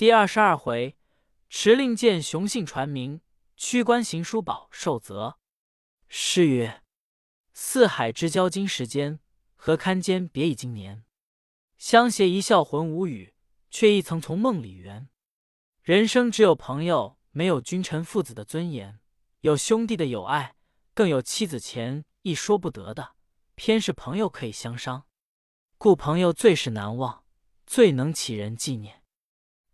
第二十二回，持令箭雄信传名，屈官行书宝受责。诗曰：“四海之交今时间，何堪间别已经年。相携一笑魂无语，却亦曾从梦里圆。人生只有朋友，没有君臣父子的尊严；有兄弟的友爱，更有妻子钱亦说不得的。偏是朋友可以相伤，故朋友最是难忘，最能启人纪念。”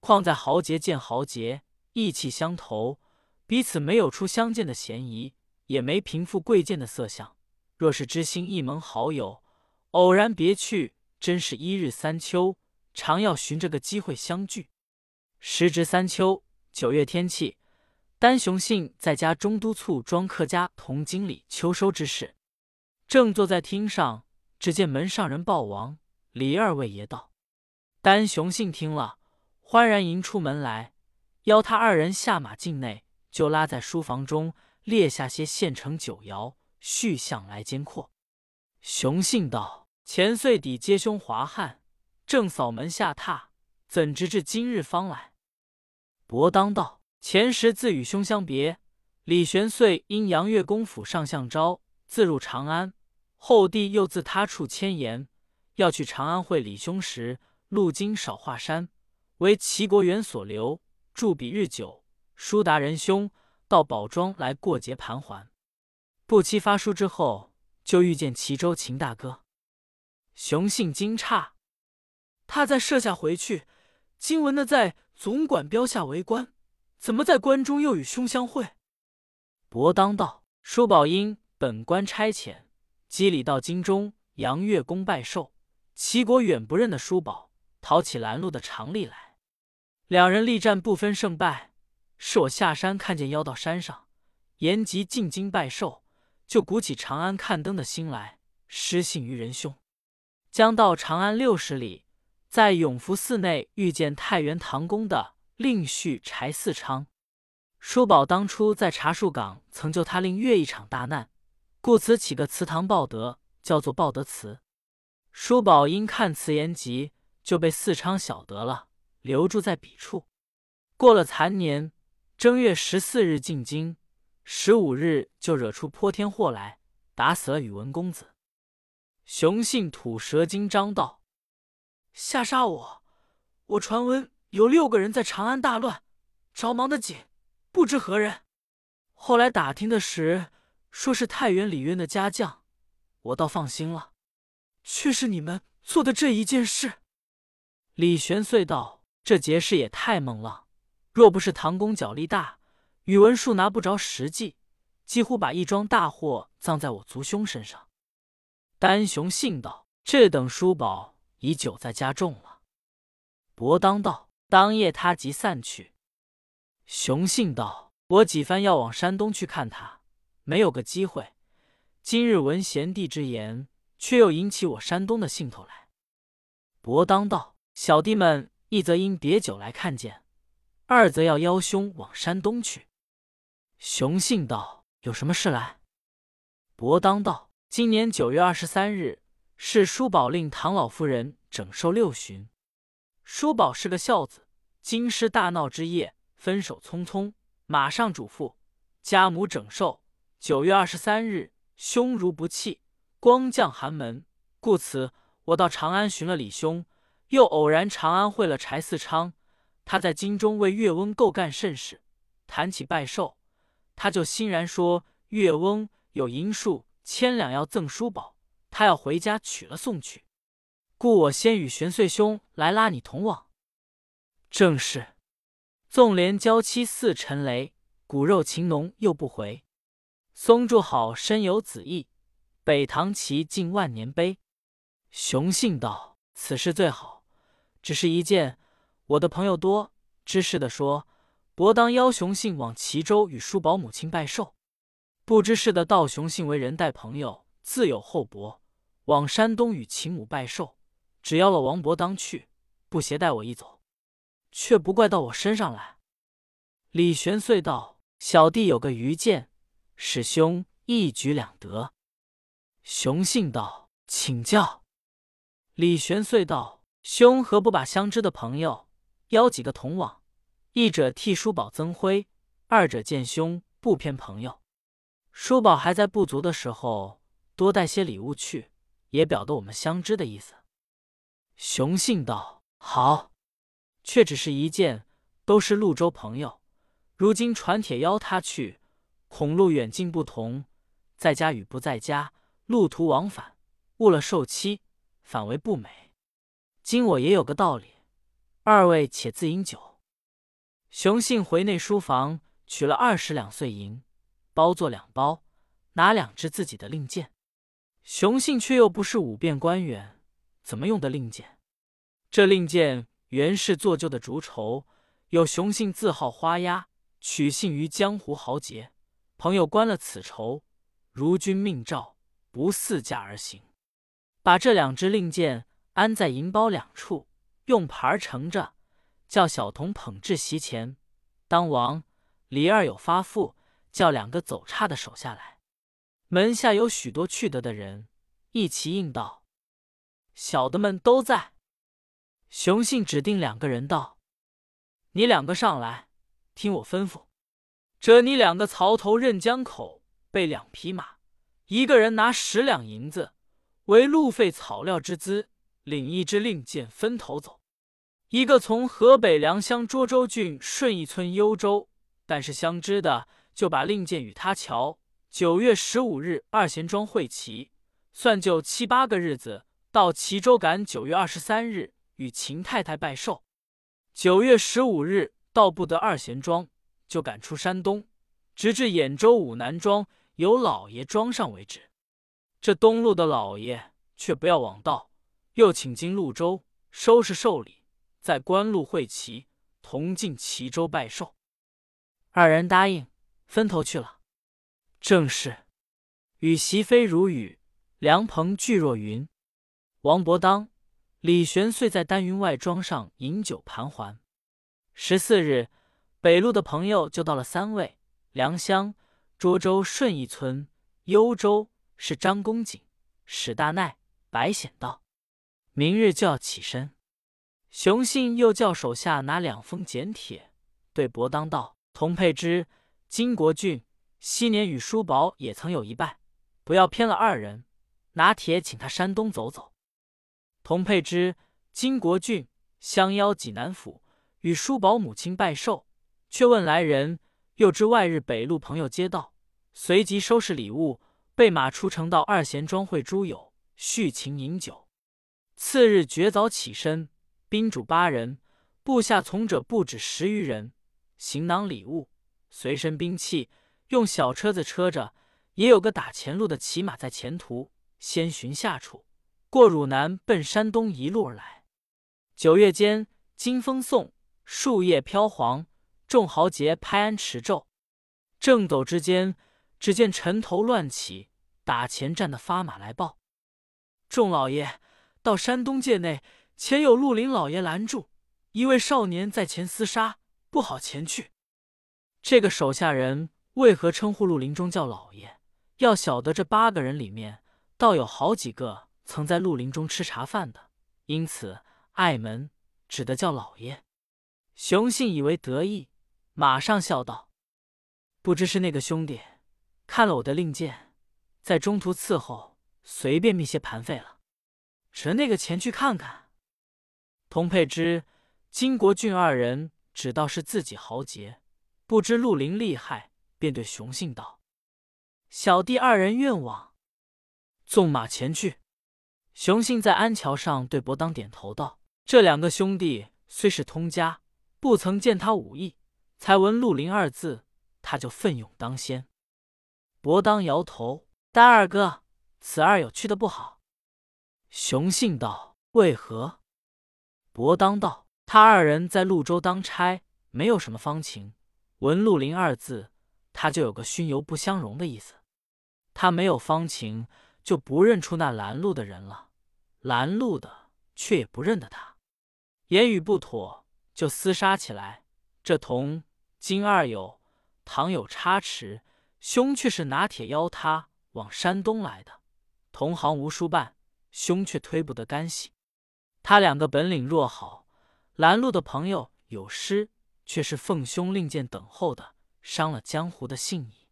况在豪杰见豪杰，意气相投，彼此没有初相见的嫌疑，也没贫富贵贱的色相。若是知心一盟好友，偶然别去，真是一日三秋，常要寻这个机会相聚。时值三秋九月天气，丹雄信在家中督促庄客家同经理秋收之事，正坐在厅上，只见门上人报王李二位爷到。丹雄信听了。欢然迎出门来，邀他二人下马进内，就拉在书房中列下些现成酒肴，续向来监阔。雄信道：“前岁底接兄华汉，正扫门下榻，怎知至今日方来？”伯当道：“前时自与兄相别，李玄岁因杨岳公府上相招，自入长安。后弟又自他处迁延，要去长安会李兄时，路经少华山。”为齐国元所留，住彼日久，书达仁兄到宝庄来过节盘桓。不期发书之后，就遇见齐州秦大哥。雄性惊诧，他在设下回去，今闻的在总管标下为官，怎么在关中又与兄相会？伯当道：叔宝因本官差遣，机礼到京中杨月宫拜寿，齐国远不认的叔宝，讨起拦路的常例来。两人力战不分胜败，是我下山看见妖到山上，言及进京拜寿，就鼓起长安看灯的心来，失信于仁兄。将到长安六十里，在永福寺内遇见太原唐宫的令婿柴四昌。叔宝当初在茶树岗曾救他令岳一场大难，故此起个祠堂报德，叫做报德祠。叔宝因看词言急，就被四昌晓得了。留住在彼处。过了残年，正月十四日进京，十五日就惹出泼天祸来，打死了宇文公子。雄信吐舌惊张道：“吓杀我！我传闻有六个人在长安大乱，着忙的紧，不知何人。后来打听的时，说是太原李渊的家将，我倒放心了。却是你们做的这一件事。”李玄遂道。这劫事也太猛了！若不是唐公脚力大，宇文述拿不着实际，几乎把一桩大祸葬在我族兄身上。丹雄信道：“这等书宝已久在家中了。”伯当道：“当夜他即散去。”雄信道：“我几番要往山东去看他，没有个机会。今日闻贤弟之言，却又引起我山东的兴头来。”伯当道：“小弟们。”一则因别酒来看见，二则要邀兄往山东去。雄信道：“有什么事来？”伯当道：“今年九月二十三日，是叔宝令唐老夫人整寿六旬。叔宝是个孝子，京师大闹之夜，分手匆匆，马上嘱咐家母整寿。九月二十三日，兄如不弃，光降寒门。故此，我到长安寻了李兄。”又偶然长安会了柴四昌，他在京中为岳翁够干甚事。谈起拜寿，他就欣然说岳翁有银数千两要赠叔宝，他要回家取了送去。故我先与玄岁兄来拉你同往。正是，纵连娇妻似陈雷，骨肉情浓又不回。松柱好身有子意，北堂旗尽万年碑。雄信道：“此事最好。”只是一件，我的朋友多，知事的说，伯当邀雄信往齐州与叔宝母亲拜寿。不知事的道雄信为人待朋友，自有厚薄，往山东与秦母拜寿，只邀了王伯当去，不携带我一走，却不怪到我身上来。李玄遂道：“小弟有个愚见，使兄一举两得。”雄信道：“请教。”李玄遂道。兄何不把相知的朋友邀几个同往，一者替叔宝增辉，二者见兄不偏朋友。叔宝还在不足的时候，多带些礼物去，也表得我们相知的意思。雄信道：“好，却只是一件，都是潞州朋友。如今传帖邀他去，恐路远近不同，在家与不在家，路途往返，误了受期，反为不美。今我也有个道理，二位且自饮酒。”雄信回内书房取了二十两碎银。包做两包，拿两支自己的令箭。雄信却又不是五变官员，怎么用的令箭？这令箭原是做旧的竹绸，有雄信字号花押，取信于江湖豪杰。朋友关了此筹，如君命诏，不似驾而行。把这两支令箭安在银包两处，用牌盛着，叫小童捧至席前。当王李二有发付。叫两个走差的手下来，门下有许多去得的人，一齐应道：“小的们都在。”雄信指定两个人道：“你两个上来，听我吩咐。这你两个槽头任江口备两匹马，一个人拿十两银子为路费草料之资，领一支令箭分头走。一个从河北良乡涿州郡顺义村幽州，但是相知的。”就把令箭与他瞧。九月十五日二贤庄会齐，算就七八个日子到齐州赶。九月二十三日与秦太太拜寿。九月十五日到不得二贤庄，就赶出山东，直至兖州武南庄有老爷庄上为止。这东路的老爷却不要往道，又请经潞州收拾寿礼，在官路会齐，同进齐州拜寿。二人答应。分头去了，正是雨席飞如雨，凉棚聚若云。王伯当、李玄遂在丹云外庄上饮酒盘桓。十四日，北路的朋友就到了三位：良乡、涿州顺义村、幽州，是张公瑾、史大奈、白显道。明日就要起身。熊信又叫手下拿两封简帖，对伯当道：“童佩之。”金国俊昔年与叔宝也曾有一拜，不要偏了二人。拿铁请他山东走走。童佩之、金国俊相邀济南府与叔宝母亲拜寿，却问来人，又知外日北路朋友接到，随即收拾礼物，备马出城到二贤庄会诸友，叙情饮酒。次日绝早起身，宾主八人，部下从者不止十余人，行囊礼物。随身兵器用小车子车着，也有个打前路的骑马在前途，先寻下处，过汝南奔山东一路而来。九月间，金风送，树叶飘黄，众豪杰拍鞍驰骤。正走之间，只见尘头乱起，打前站的发马来报：众老爷到山东界内，前有绿林老爷拦住，一位少年在前厮杀，不好前去。这个手下人为何称呼陆林中叫老爷？要晓得这八个人里面，倒有好几个曾在陆林中吃茶饭的，因此爱门只得叫老爷。熊信以为得意，马上笑道：“不知是那个兄弟看了我的令箭，在中途伺候，随便觅些盘费了。只那个前去看看。”童佩之、金国俊二人只道是自己豪杰。不知陆林厉害，便对熊信道：“小弟二人愿往，纵马前去。”熊信在安桥上对伯当点头道：“这两个兄弟虽是通家，不曾见他武艺，才闻陆林二字，他就奋勇当先。”伯当摇头：“丹二哥，此二有去的不好。”雄信道：“为何？”伯当道：“他二人在潞州当差，没有什么方情。”闻“陆林”二字，他就有个熏油不相容的意思。他没有方情，就不认出那拦路的人了；拦路的却也不认得他。言语不妥，就厮杀起来。这同金二有、唐有差池，兄却是拿铁邀他往山东来的。同行无书办，兄却推不得干系。他两个本领若好，拦路的朋友有失，却是奉兄令箭等候的，伤了江湖的信义。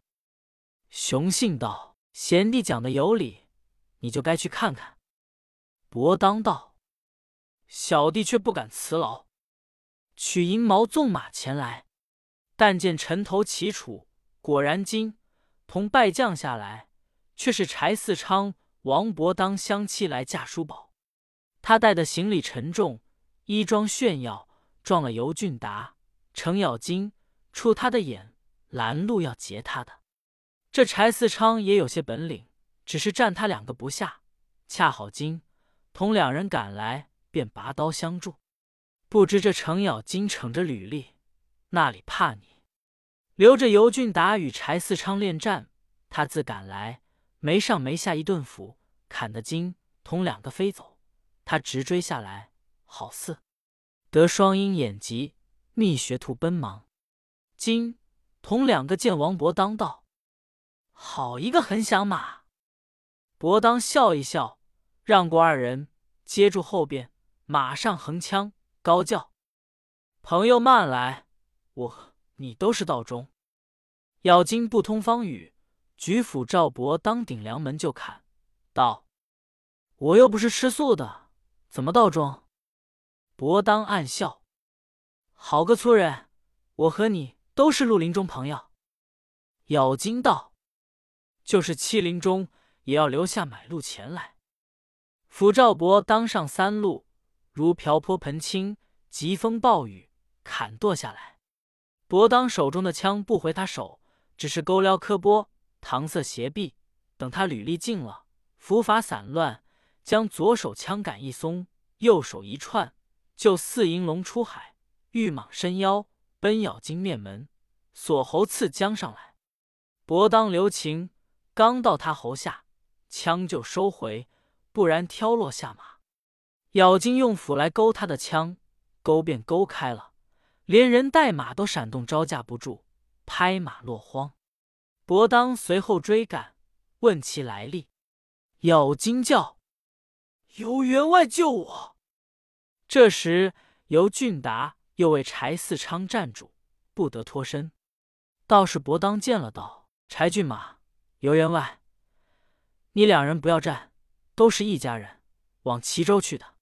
雄信道：“贤弟讲的有理，你就该去看看。”伯当道：“小弟却不敢辞劳。”取银毛纵马前来，但见尘头齐楚，果然惊，同败将下来，却是柴四昌、王伯当相妻来嫁书宝。他带的行李沉重，衣装炫耀，撞了尤俊达、程咬金，触他的眼，拦路要劫他的。这柴四昌也有些本领，只是战他两个不下，恰好金。同两人赶来，便拔刀相助。不知这程咬金逞着履历，那里怕你？留着尤俊达与柴四昌恋战，他自赶来，没上没下一顿斧，砍得金同两个飞走。他直追下来，好似得双鹰眼疾，觅学徒奔忙。金同两个见王伯当道：“好一个横响马！”伯当笑一笑。让过二人，接住后边，马上横枪，高叫：“朋友慢来！我你都是道中。”咬金不通方语，举斧照伯当顶梁门就砍，道：“我又不是吃素的，怎么道中？”伯当暗笑：“好个粗人！我和你都是绿林中朋友。”咬金道：“就是欺林中，也要留下买路钱来。”斧赵伯当上三路，如瓢泼盆倾，疾风暴雨，砍剁下来。伯当手中的枪不回他手，只是勾撩磕拨，搪塞斜臂。等他履历尽了，斧法散乱，将左手枪杆一松，右手一串，就似银龙出海，玉蟒伸腰，奔咬金面门，锁喉刺将上来。伯当留情，刚到他喉下，枪就收回。不然挑落下马，咬金用斧来勾他的枪，勾便勾开了，连人带马都闪动招架不住，拍马落荒。伯当随后追赶，问其来历。咬金叫：“由员外救我。”这时由俊达又为柴四昌站住，不得脱身。道士伯当见了，道：“柴骏马，由员外，你两人不要战。”都是一家人，往齐州去的。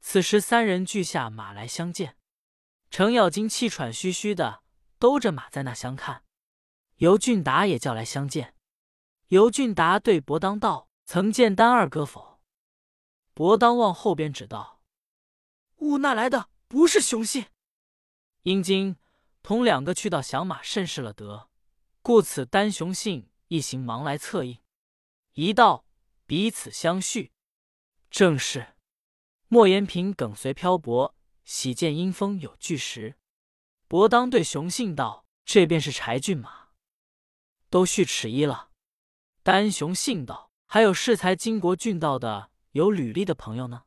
此时三人俱下马来相见，程咬金气喘吁吁的兜着马在那相看。尤俊达也叫来相见。尤俊达对伯当道：“曾见丹二哥否？”伯当往后边指道：“吾那来的不是雄信。”因今同两个去到响马甚是了得，故此单雄信一行忙来策应。一道。彼此相续，正是莫言平梗随漂泊，喜见阴风有巨石。伯当对雄信道：“这便是柴骏马，都续齿衣了。”丹雄信道：“还有适才金国郡道的有履历的朋友呢。”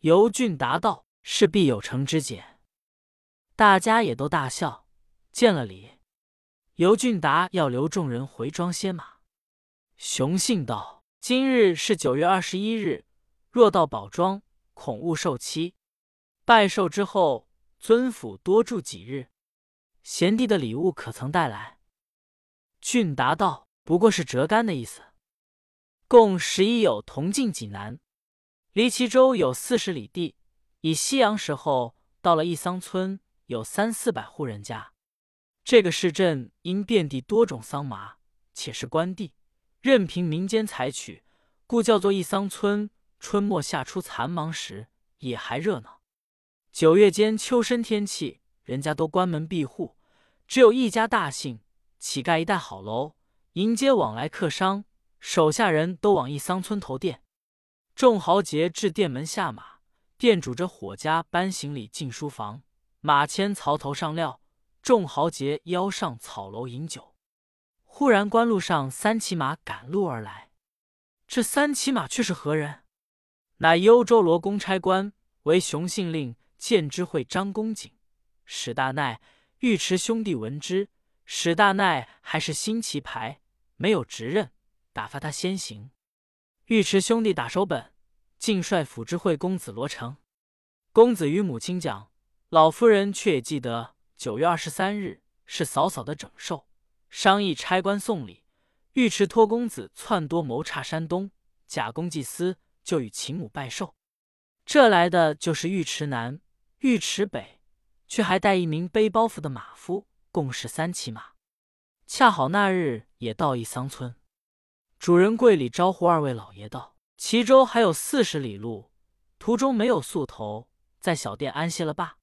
尤俊答道：“是必有成之解。”大家也都大笑，见了礼。尤俊达要留众人回庄歇马。雄信道。今日是九月二十一日，若到宝庄，恐误受期。拜寿之后，尊府多住几日。贤弟的礼物可曾带来？俊达道：“不过是折干的意思。共十一友同进济南，离齐州有四十里地。以夕阳时候到了一桑村，有三四百户人家。这个市镇因遍地多种桑麻，且是官地。”任凭民间采取，故叫做一桑村。春末夏初残忙时，也还热闹。九月间秋深天气，人家都关门闭户，只有一家大姓乞丐一带好楼，迎接往来客商。手下人都往一桑村投店。众豪杰至店门下马，店主着火家搬行李进书房，马牵槽头上料，众豪杰邀上草楼饮酒。忽然，官路上三骑马赶路而来。这三骑马却是何人？乃幽州罗公差官，为雄信令建知会张公瑾。史大奈、尉迟兄弟闻之。史大奈还是新旗牌，没有职任，打发他先行。尉迟兄弟打手本，尽率府知会公子罗成。公子与母亲讲：老夫人却也记得九月二十三日是嫂嫂的整寿，商议差官送礼。尉迟托公子篡夺谋差山东，假公济私，就与秦母拜寿。这来的就是尉迟南、尉迟北，却还带一名背包袱的马夫，共是三骑马。恰好那日也到一桑村，主人跪礼招呼二位老爷道：“齐州还有四十里路，途中没有宿头，在小店安歇了罢。”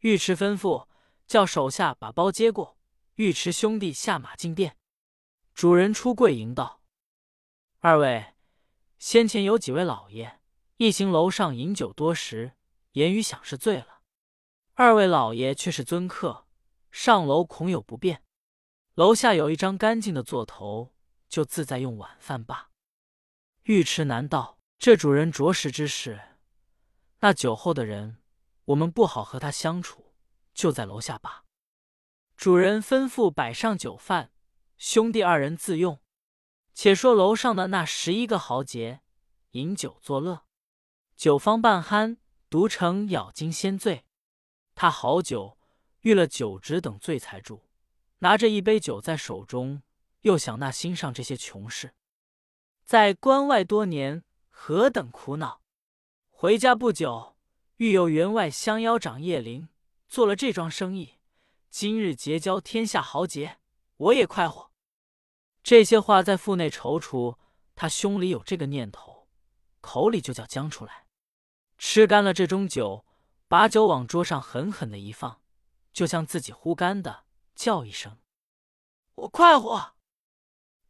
尉迟吩咐叫手下把包接过，尉迟兄弟下马进店。主人出柜迎道：“二位，先前有几位老爷一行楼上饮酒多时，言语想是醉了。二位老爷却是尊客，上楼恐有不便。楼下有一张干净的座头，就自在用晚饭罢。”尉迟难道这主人着实之事，那酒后的人，我们不好和他相处，就在楼下罢。主人吩咐摆上酒饭。兄弟二人自用。且说楼上的那十一个豪杰饮酒作乐，酒方半酣，独成咬金先醉。他好酒，遇了酒直等醉才住。拿着一杯酒在手中，又想那心上这些穷事，在关外多年，何等苦恼。回家不久，遇有员外相邀长叶林，做了这桩生意。今日结交天下豪杰，我也快活。这些话在腹内踌躇，他胸里有这个念头，口里就叫将出来。吃干了这盅酒，把酒往桌上狠狠的一放，就像自己呼干的，叫一声：“我快活！”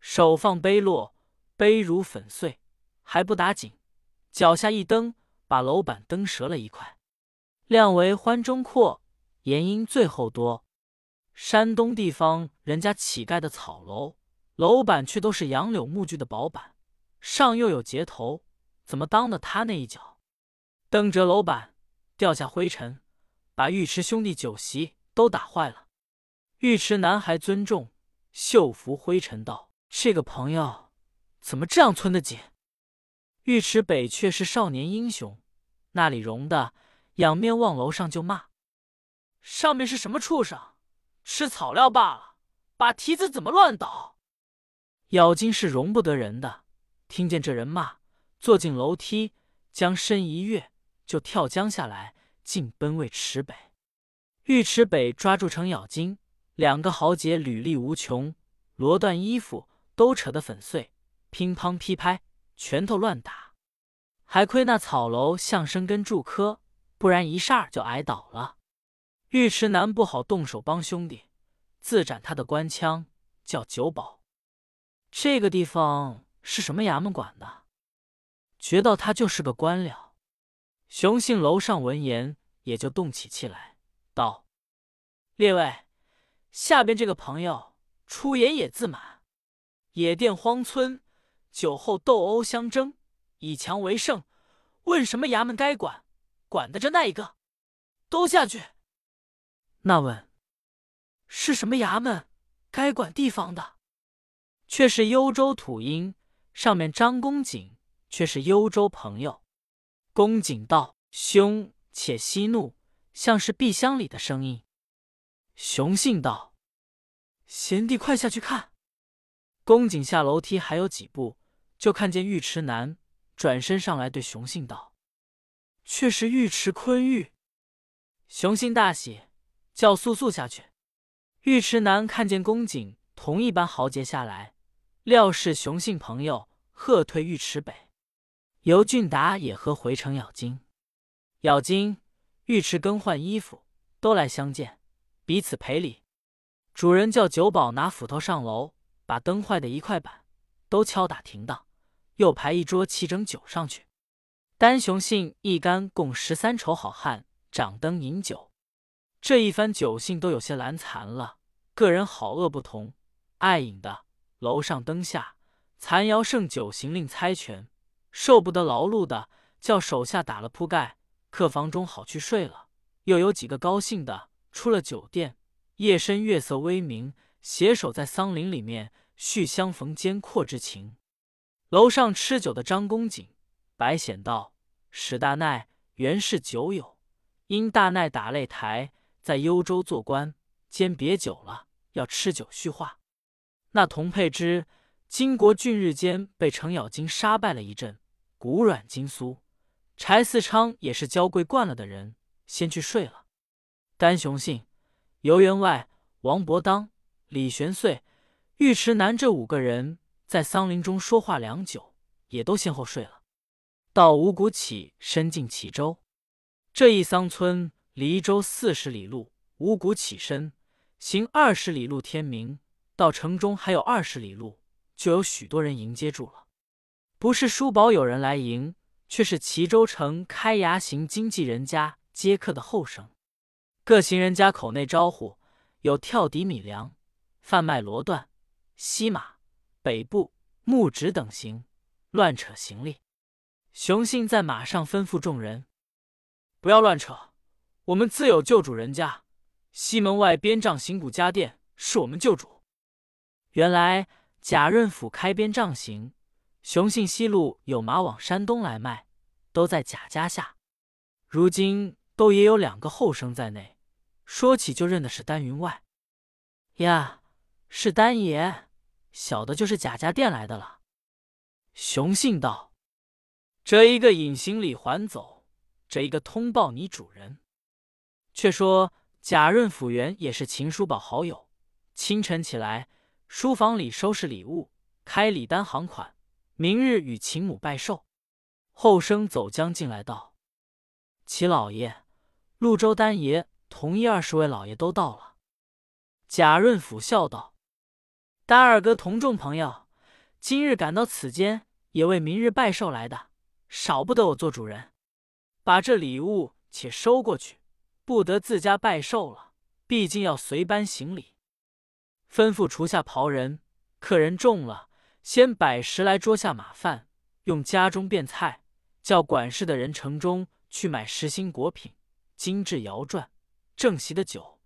手放杯落，杯如粉碎，还不打紧，脚下一蹬，把楼板蹬折了一块。量为欢中阔，言因最后多。山东地方人家乞丐的草楼。楼板却都是杨柳木具的薄板，上又有结头，怎么当的他那一脚？蹬折楼板，掉下灰尘，把尉迟兄弟酒席都打坏了。尉迟男孩尊重，袖拂灰尘道：“这个朋友怎么这样村得紧？”尉迟北却是少年英雄，那里容的，仰面望楼上就骂：“上面是什么畜生？吃草料罢了，把蹄子怎么乱倒？”咬金是容不得人的，听见这人骂，坐进楼梯，将身一跃，就跳江下来，竟奔尉迟北。尉迟北抓住程咬金，两个豪杰履历无穷，罗缎衣服都扯得粉碎，乒乓劈拍，拳头乱打。还亏那草楼向生根柱科，不然一霎就挨倒了。尉迟南不好动手帮兄弟，自斩他的官腔，叫九保。这个地方是什么衙门管的？觉到他就是个官僚。雄信楼上闻言，也就动起气来，道：“列位，下边这个朋友出言也自满。野店荒村，酒后斗殴相争，以强为胜。问什么衙门该管？管的这那一个，都下去。那问是什么衙门该管地方的？”却是幽州土音，上面张公瑾却是幽州朋友。公瑾道：“兄且息怒，像是壁箱里的声音。”雄信道：“贤弟快下去看。”公瑾下楼梯还有几步，就看见尉迟南转身上来，对雄信道：“却是尉迟坤玉。”雄信大喜，叫速速下去。尉迟南看见公瑾同一般豪杰下来。料是雄信朋友，喝退尉迟北。尤俊达也和回城咬金，咬金、尉迟更换衣服，都来相见，彼此赔礼。主人叫酒保拿斧头上楼，把灯坏的一块板都敲打停当，又排一桌齐整酒上去。单雄信一干共十三筹好汉，掌灯饮酒。这一番酒兴都有些懒残了，个人好恶不同，爱饮的。楼上灯下，残窑剩酒行令猜拳，受不得劳碌的，叫手下打了铺盖，客房中好去睡了。又有几个高兴的，出了酒店，夜深月色微明，携手在桑林里面续相逢间阔之情。楼上吃酒的张公瑾、白显道、史大奈原是酒友，因大奈打擂台，在幽州做官，兼别久了，要吃酒叙话。那童佩之，金国俊日间被程咬金杀败了一阵，骨软筋酥。柴四昌也是娇贵惯了的人，先去睡了。丹雄信、游员外、王伯当、李玄岁、尉迟南这五个人在桑林中说话良久，也都先后睡了。到五谷起，身进齐州。这一桑村离州四十里路，五谷起身，行二十里路，天明到城中还有二十里路，就有许多人迎接住了。不是叔宝有人来迎，却是齐州城开衙行经纪人家接客的后生。各行人家口内招呼，有跳底米粮、贩卖罗缎、西马、北部木纸等行，乱扯行李。雄信在马上吩咐众人：“不要乱扯，我们自有旧主人家。西门外边帐行谷家店是我们旧主。原来贾润甫开边帐行，雄信西路有马往山东来卖，都在贾家下。如今都也有两个后生在内。”说起就认的是丹云外呀，是丹爷，小的就是贾家店来的了。雄信道：“这一个隐行李还走，这一个通报你主人。”却说贾润府员也是秦叔宝好友，清晨起来，书房里收拾礼物，开礼单行款，明日与秦母拜寿。后生走将进来道：“齐老爷，潞州丹爷。”同一二十位老爷都到了。贾润甫笑道：“丹二哥同众朋友，今日赶到此间，也为明日拜寿来的，少不得我做主人。把这礼物且收过去，不得自家拜寿了。毕竟要随班行礼。吩咐厨下袍人，客人重了，先摆十来桌下马饭，用家中便菜，叫管事的人城中去买实心果品，精致肴馔。”正席的酒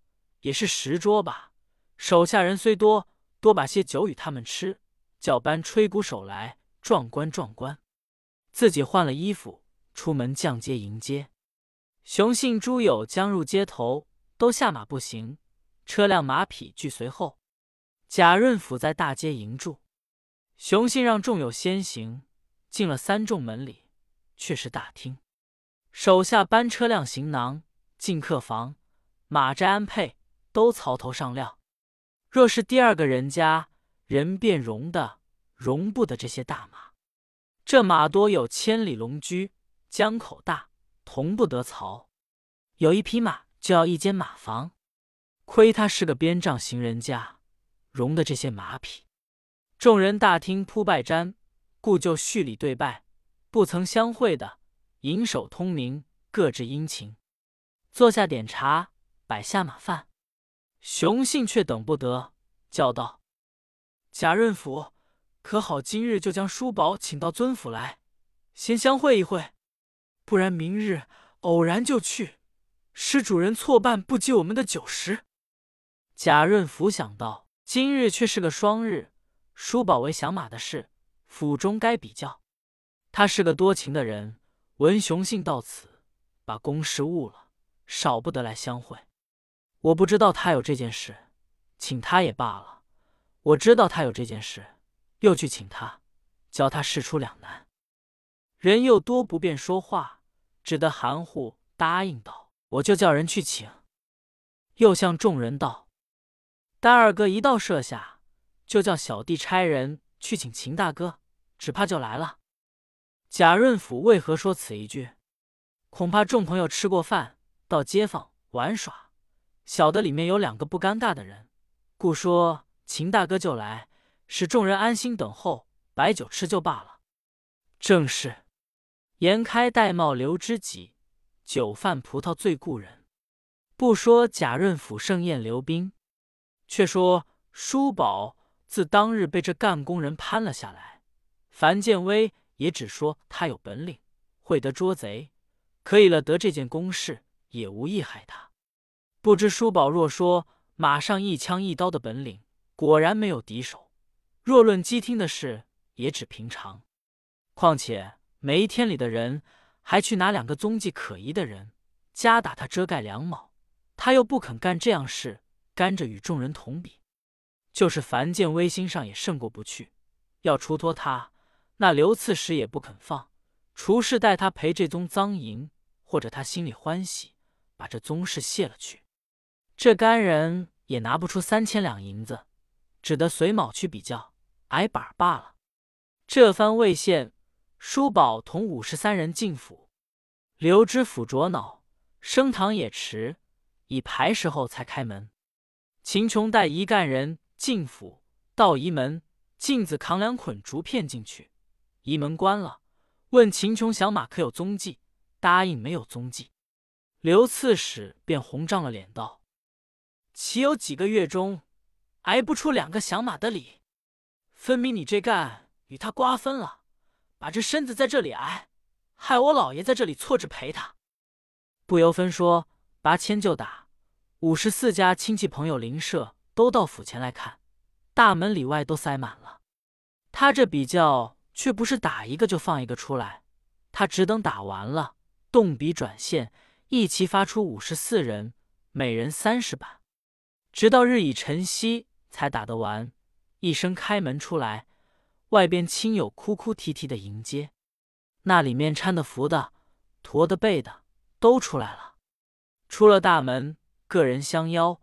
也是十桌吧，手下人虽多，多把些酒与他们吃，叫班吹鼓手来壮观壮观。自己换了衣服，出门降阶迎接。雄信诸友将入街头，都下马步行，车辆马匹俱随后。贾润甫在大街迎住，雄信让众友先行，进了三众门里，却是大厅。手下搬车辆行囊进客房。马斋安配，都槽头上料。若是第二个人家，人便容的容不得这些大马。这马多有千里龙驹，江口大，同不得槽。有一匹马就要一间马房，亏他是个边帐行人家，容得这些马匹。众人大厅铺拜毡，故就叙礼对拜，不曾相会的，银手通明，各置殷勤，坐下点茶。摆下马饭，雄信却等不得，叫道：“贾润甫，可好？今日就将叔宝请到尊府来，先相会一会，不然明日偶然就去，使主人错办不及我们的酒食。”贾润甫想到今日却是个双日，叔宝为响马的事，府中该比较。他是个多情的人，闻雄信到此，把公事误了，少不得来相会。我不知道他有这件事，请他也罢了。我知道他有这件事，又去请他，教他事出两难。人又多不便说话，只得含糊答应道：“我就叫人去请。”又向众人道：“丹二哥一道设下，就叫小弟差人去请秦大哥，只怕就来了。”贾润甫为何说此一句？恐怕众朋友吃过饭，到街坊玩耍。晓得里面有两个不尴尬的人，故说秦大哥就来，使众人安心等候，摆酒吃就罢了。正是颜开戴帽留知己，酒饭葡萄醉故人。不说贾润甫盛宴留宾，却说叔宝自当日被这干工人攀了下来，樊建威也只说他有本领，会得捉贼，可以了得这件公事，也无意害他。不知叔宝若说马上一枪一刀的本领，果然没有敌手；若论机听的事，也只平常。况且梅天里的人还去拿两个踪迹可疑的人，加打他遮盖两卯，他又不肯干这样事，甘着与众人同比。就是樊建威心上也胜过不去，要出脱他，那刘刺史也不肯放。除是待他赔这宗赃银，或者他心里欢喜，把这宗事卸了去。这干人也拿不出三千两银子，只得随卯去比较挨板罢了。这番未现，叔宝同五十三人进府，刘知府着恼，升堂也迟，已排时候才开门。秦琼带一干人。进府到仪门，镜子扛两捆竹片进去，仪门关了，问秦琼响马可有踪迹，答应没有踪迹。刘刺史便红涨了脸道：“岂有几个月中挨不出两个响马的理？分明你这干与他瓜分了，把这身子在这里挨，害我老爷在这里错着陪他。不由分说，拔签就打，五十四家亲戚朋友邻舍。”都到府前来看，大门里外都塞满了。他这比较却不是打一个就放一个出来，他只等打完了，动笔转线，一齐发出五十四人，每人三十板，直到日已晨曦才打得完。一声开门出来，外边亲友哭哭啼啼的迎接，那里面搀的扶的、驮的背的都出来了。出了大门，个人相邀。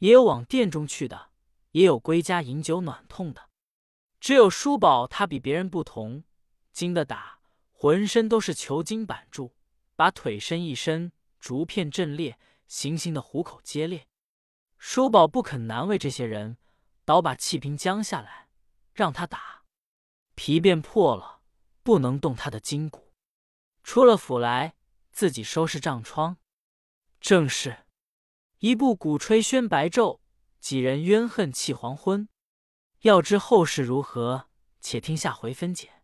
也有往店中去的，也有归家饮酒暖痛的。只有叔宝他比别人不同，经的打，浑身都是球筋板住，把腿伸一伸，竹片震裂，行行的虎口皆裂。叔宝不肯难为这些人，倒把气瓶将下来，让他打，皮便破了，不能动他的筋骨。出了府来，自己收拾帐窗，正是。一部鼓吹宣白昼，几人冤恨气黄昏。要知后事如何，且听下回分解。